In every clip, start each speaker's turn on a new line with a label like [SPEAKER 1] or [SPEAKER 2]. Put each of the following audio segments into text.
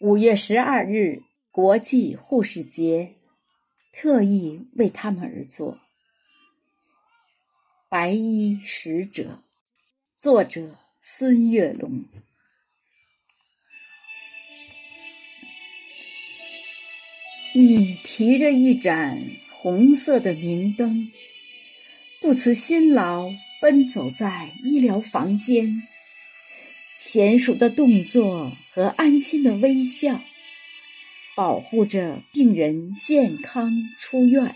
[SPEAKER 1] 五月十二日，国际护士节，特意为他们而做。白衣使者，作者孙月龙。你提着一盏红色的明灯，不辞辛劳奔走在医疗房间。娴熟的动作和安心的微笑，保护着病人健康出院。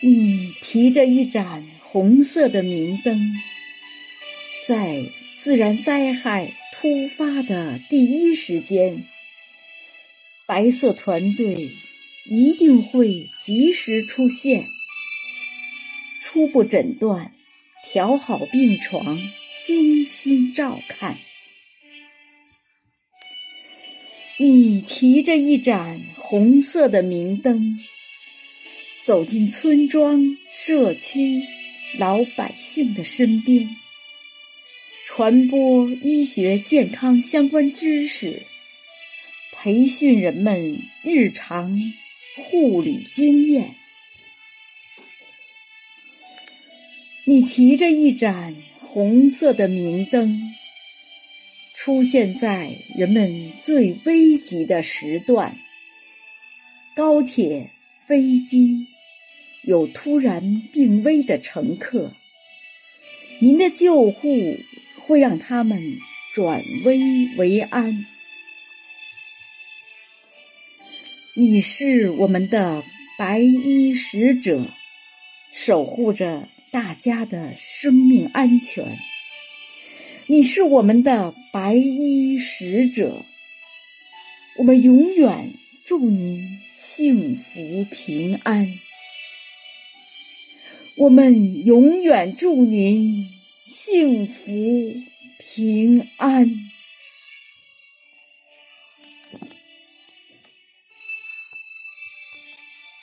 [SPEAKER 1] 你提着一盏红色的明灯，在自然灾害突发的第一时间，白色团队一定会及时出现，初步诊断。调好病床，精心照看。你提着一盏红色的明灯，走进村庄、社区、老百姓的身边，传播医学健康相关知识，培训人们日常护理经验。你提着一盏红色的明灯，出现在人们最危急的时段。高铁、飞机有突然病危的乘客，您的救护会让他们转危为安。你是我们的白衣使者，守护着。大家的生命安全，你是我们的白衣使者，我们永远祝您幸福平安，我们永远祝您幸福平安。